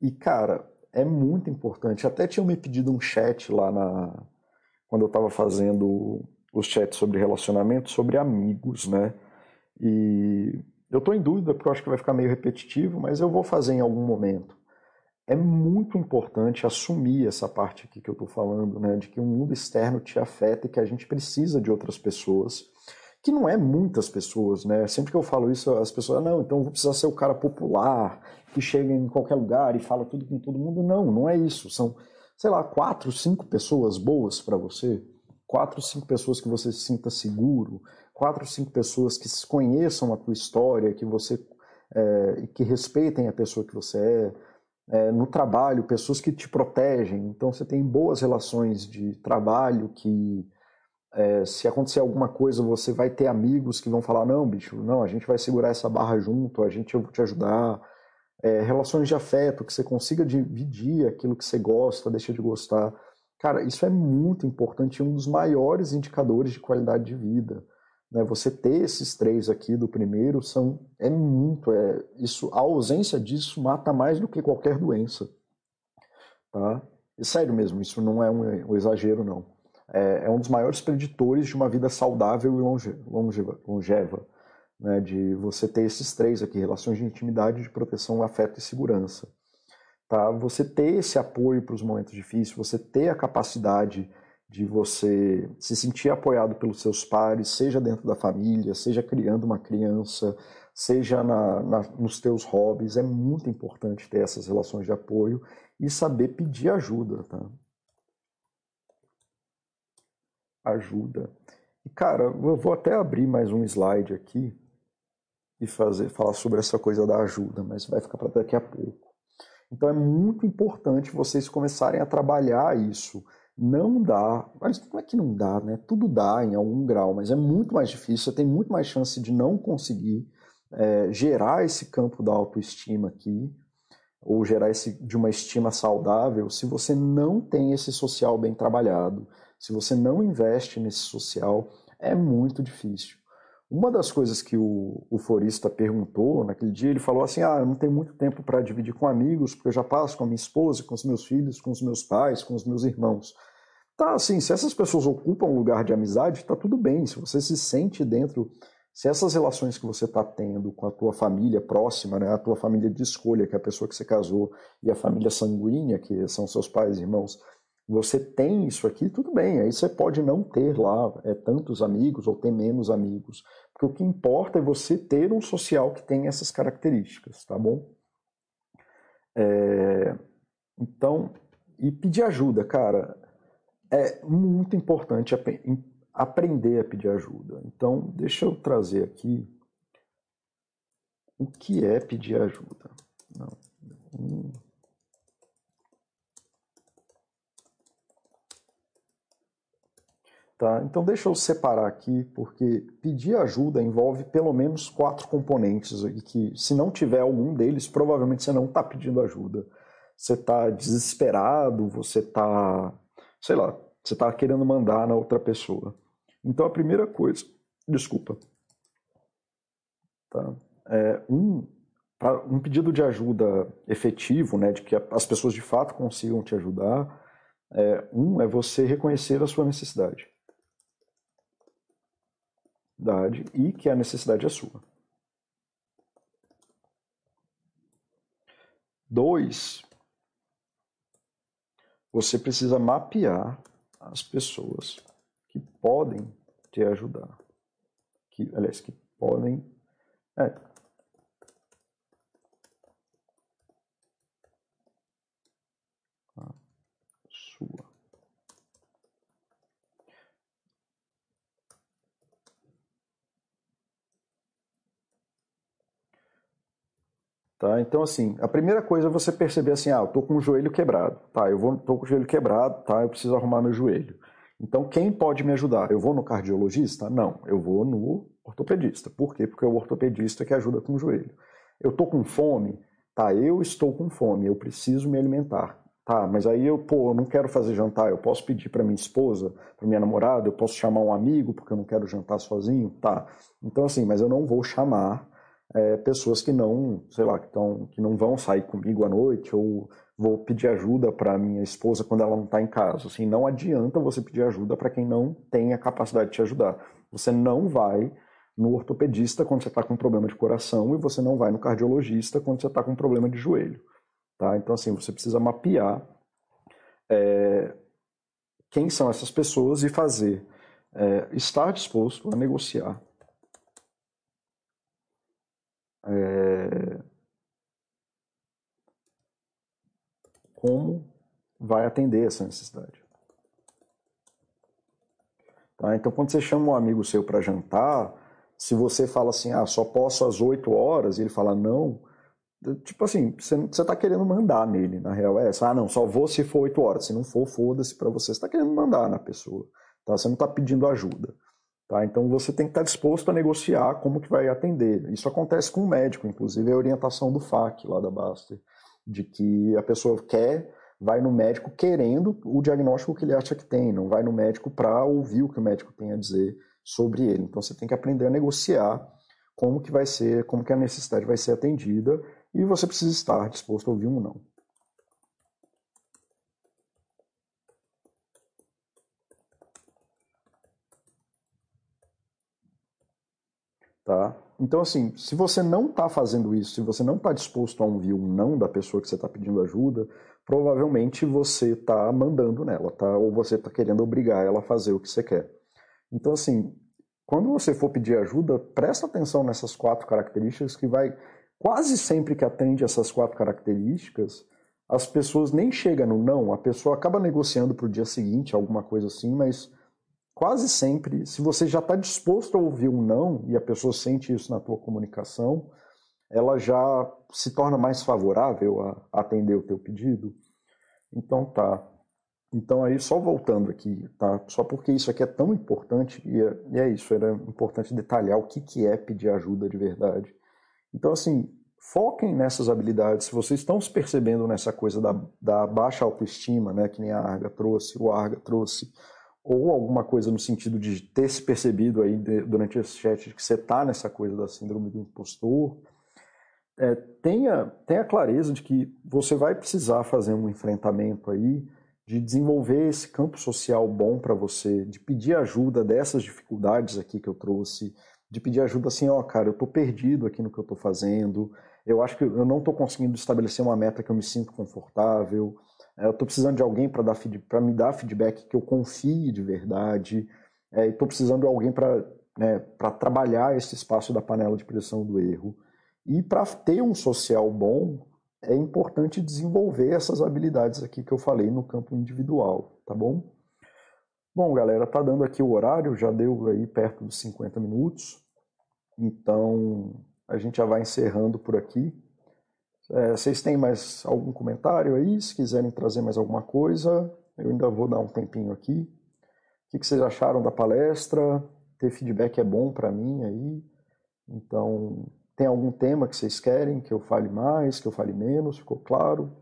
E, cara, é muito importante. Até tinham me pedido um chat lá na... quando eu estava fazendo os chats sobre relacionamento, sobre amigos, né? E eu estou em dúvida porque eu acho que vai ficar meio repetitivo, mas eu vou fazer em algum momento. É muito importante assumir essa parte aqui que eu estou falando, né, de que o mundo externo te afeta e que a gente precisa de outras pessoas. que não é muitas pessoas, né? Sempre que eu falo isso, as pessoas, ah, não, então eu vou precisar ser o cara popular, que chega em qualquer lugar e fala tudo com todo mundo. Não, não é isso. São, sei lá, quatro, cinco pessoas boas para você, quatro, cinco pessoas que você se sinta seguro, quatro, cinco pessoas que conheçam a tua história, que você é, que respeitem a pessoa que você é. é. No trabalho, pessoas que te protegem. Então você tem boas relações de trabalho que é, se acontecer alguma coisa, você vai ter amigos que vão falar: não, bicho, não, a gente vai segurar essa barra junto, a gente eu vou te ajudar. É, relações de afeto, que você consiga dividir aquilo que você gosta, deixa de gostar. Cara, isso é muito importante, um dos maiores indicadores de qualidade de vida. Né? Você ter esses três aqui do primeiro são é muito, é isso, a ausência disso mata mais do que qualquer doença, tá? E sério mesmo, isso não é um, um exagero não é, é um dos maiores preditores de uma vida saudável e longe, longeva, longeva né, de você ter esses três aqui, relações de intimidade, de proteção, afeto e segurança. Tá? Você ter esse apoio para os momentos difíceis, você ter a capacidade de você se sentir apoiado pelos seus pares, seja dentro da família, seja criando uma criança, seja na, na, nos teus hobbies, é muito importante ter essas relações de apoio e saber pedir ajuda, tá? ajuda. E, cara, eu vou até abrir mais um slide aqui e fazer falar sobre essa coisa da ajuda, mas vai ficar para daqui a pouco. Então é muito importante vocês começarem a trabalhar isso. Não dá, mas não é que não dá, né? Tudo dá em algum grau, mas é muito mais difícil, você tem muito mais chance de não conseguir é, gerar esse campo da autoestima aqui, ou gerar esse, de uma estima saudável, se você não tem esse social bem trabalhado, se você não investe nesse social, é muito difícil. Uma das coisas que o, o forista perguntou naquele dia, ele falou assim: Ah, eu não tenho muito tempo para dividir com amigos, porque eu já passo com a minha esposa, com os meus filhos, com os meus pais, com os meus irmãos. Tá, assim, se essas pessoas ocupam um lugar de amizade, tá tudo bem. Se você se sente dentro, se essas relações que você está tendo com a tua família próxima, né, a tua família de escolha, que é a pessoa que você casou, e a família sanguínea, que são seus pais e irmãos, você tem isso aqui, tudo bem. Aí você pode não ter lá é, tantos amigos ou ter menos amigos. Porque o que importa é você ter um social que tem essas características, tá bom? É, então, e pedir ajuda, cara, é muito importante aprender a pedir ajuda. Então, deixa eu trazer aqui o que é pedir ajuda. Não. Hum. Tá? Então deixa eu separar aqui, porque pedir ajuda envolve pelo menos quatro componentes e que se não tiver algum deles, provavelmente você não está pedindo ajuda. Você está desesperado, você está, sei lá, você está querendo mandar na outra pessoa. Então a primeira coisa, desculpa, tá? É um, um pedido de ajuda efetivo, né, de que as pessoas de fato consigam te ajudar, é, um é você reconhecer a sua necessidade necessidade e que a necessidade é sua. Dois, você precisa mapear as pessoas que podem te ajudar. Que, aliás, que podem. É, sua. Tá? Então, assim, a primeira coisa é você perceber assim, ah, eu tô com o joelho quebrado, tá? Eu vou, tô com o joelho quebrado, tá? Eu preciso arrumar meu joelho. Então, quem pode me ajudar? Eu vou no cardiologista? Não, eu vou no ortopedista. Por quê? Porque é o ortopedista que ajuda com o joelho. Eu tô com fome? Tá, eu estou com fome, eu preciso me alimentar. Tá, mas aí eu, pô, eu não quero fazer jantar, eu posso pedir para minha esposa, para minha namorada, eu posso chamar um amigo porque eu não quero jantar sozinho? Tá. Então, assim, mas eu não vou chamar é, pessoas que não, sei lá, que, tão, que não vão sair comigo à noite ou vou pedir ajuda para minha esposa quando ela não está em casa. Assim, não adianta você pedir ajuda para quem não tem a capacidade de te ajudar. Você não vai no ortopedista quando você está com problema de coração e você não vai no cardiologista quando você está com problema de joelho. Tá? Então, assim, você precisa mapear é, quem são essas pessoas e fazer, é, estar disposto a negociar como vai atender essa necessidade. Tá? Então, quando você chama um amigo seu para jantar, se você fala assim, ah, só posso às 8 horas, e ele fala não, tipo assim, você, você tá querendo mandar nele, na real é essa. Ah, não, só vou se for 8 horas. Se não for, foda-se para você. Você tá querendo mandar na pessoa, tá? Você não tá pedindo ajuda. Tá? Então você tem que estar disposto a negociar como que vai atender. Isso acontece com o médico, inclusive é a orientação do FAC lá da Baster, de que a pessoa quer, vai no médico querendo o diagnóstico que ele acha que tem, não vai no médico para ouvir o que o médico tem a dizer sobre ele. Então você tem que aprender a negociar como que vai ser, como que a necessidade vai ser atendida e você precisa estar disposto a ouvir um não. Tá? Então, assim, se você não está fazendo isso, se você não está disposto a ouvir um não da pessoa que você está pedindo ajuda, provavelmente você está mandando nela, tá? Ou você está querendo obrigar ela a fazer o que você quer. Então, assim, quando você for pedir ajuda, presta atenção nessas quatro características que vai quase sempre que atende essas quatro características, as pessoas nem chegam no não, a pessoa acaba negociando para o dia seguinte, alguma coisa assim, mas quase sempre, se você já está disposto a ouvir um não e a pessoa sente isso na tua comunicação, ela já se torna mais favorável a atender o teu pedido. Então tá. Então aí só voltando aqui, tá? Só porque isso aqui é tão importante e é, e é isso, era importante detalhar o que, que é pedir ajuda de verdade. Então assim, foquem nessas habilidades. Se vocês estão se percebendo nessa coisa da, da baixa autoestima, né, que nem a Arga trouxe, o Arga trouxe, ou alguma coisa no sentido de ter se percebido aí durante esse chat que você está nessa coisa da síndrome do impostor, é, tenha, tenha clareza de que você vai precisar fazer um enfrentamento aí, de desenvolver esse campo social bom para você, de pedir ajuda dessas dificuldades aqui que eu trouxe, de pedir ajuda assim, ó, oh, cara, eu estou perdido aqui no que eu estou fazendo, eu acho que eu não estou conseguindo estabelecer uma meta que eu me sinto confortável, eu estou precisando de alguém para me dar feedback que eu confie de verdade. É, estou precisando de alguém para né, trabalhar esse espaço da panela de pressão do erro. E para ter um social bom, é importante desenvolver essas habilidades aqui que eu falei no campo individual, tá bom? Bom, galera, tá dando aqui o horário, já deu aí perto dos 50 minutos. Então, a gente já vai encerrando por aqui. É, vocês têm mais algum comentário aí? Se quiserem trazer mais alguma coisa, eu ainda vou dar um tempinho aqui. O que, vocês acharam da palestra? Ter feedback é bom para mim aí. Então, tem algum tema que vocês querem que eu fale mais, que eu fale menos? Ficou claro?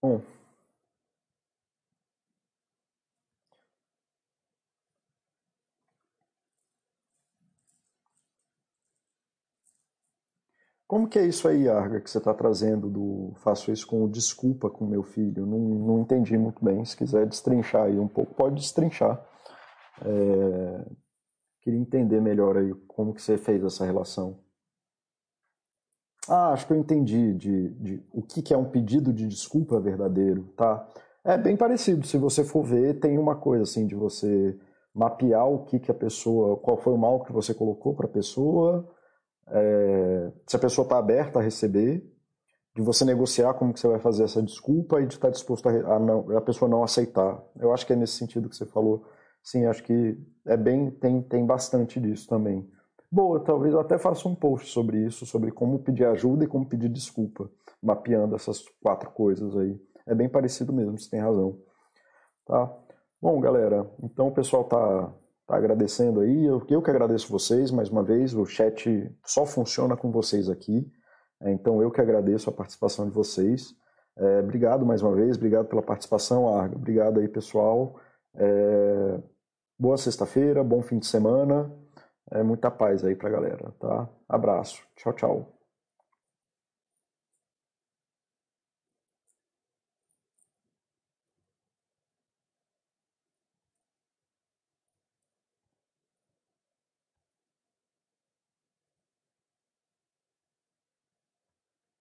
Bom, como que é isso aí, Arga, que você está trazendo do faço isso com desculpa com meu filho? Não, não entendi muito bem. Se quiser destrinchar aí um pouco, pode destrinchar. É, queria entender melhor aí como que você fez essa relação. Ah, acho que eu entendi de, de o que, que é um pedido de desculpa verdadeiro, tá? É bem parecido. Se você for ver, tem uma coisa assim de você mapear o que, que a pessoa, qual foi o mal que você colocou para a pessoa, é, se a pessoa está aberta a receber, de você negociar como que você vai fazer essa desculpa e de estar tá disposto a, a, não, a pessoa não aceitar. Eu acho que é nesse sentido que você falou. Sim, acho que é bem tem tem bastante disso também boa. Talvez eu até faça um post sobre isso, sobre como pedir ajuda e como pedir desculpa, mapeando essas quatro coisas aí. É bem parecido mesmo, você tem razão. Tá? Bom, galera, então o pessoal tá, tá agradecendo aí. Eu, eu que agradeço vocês mais uma vez. O chat só funciona com vocês aqui. É, então eu que agradeço a participação de vocês. É, obrigado mais uma vez, obrigado pela participação, Arga. Obrigado aí, pessoal. É, boa sexta-feira, bom fim de semana. É muita paz aí pra galera, tá? Abraço. Tchau, tchau.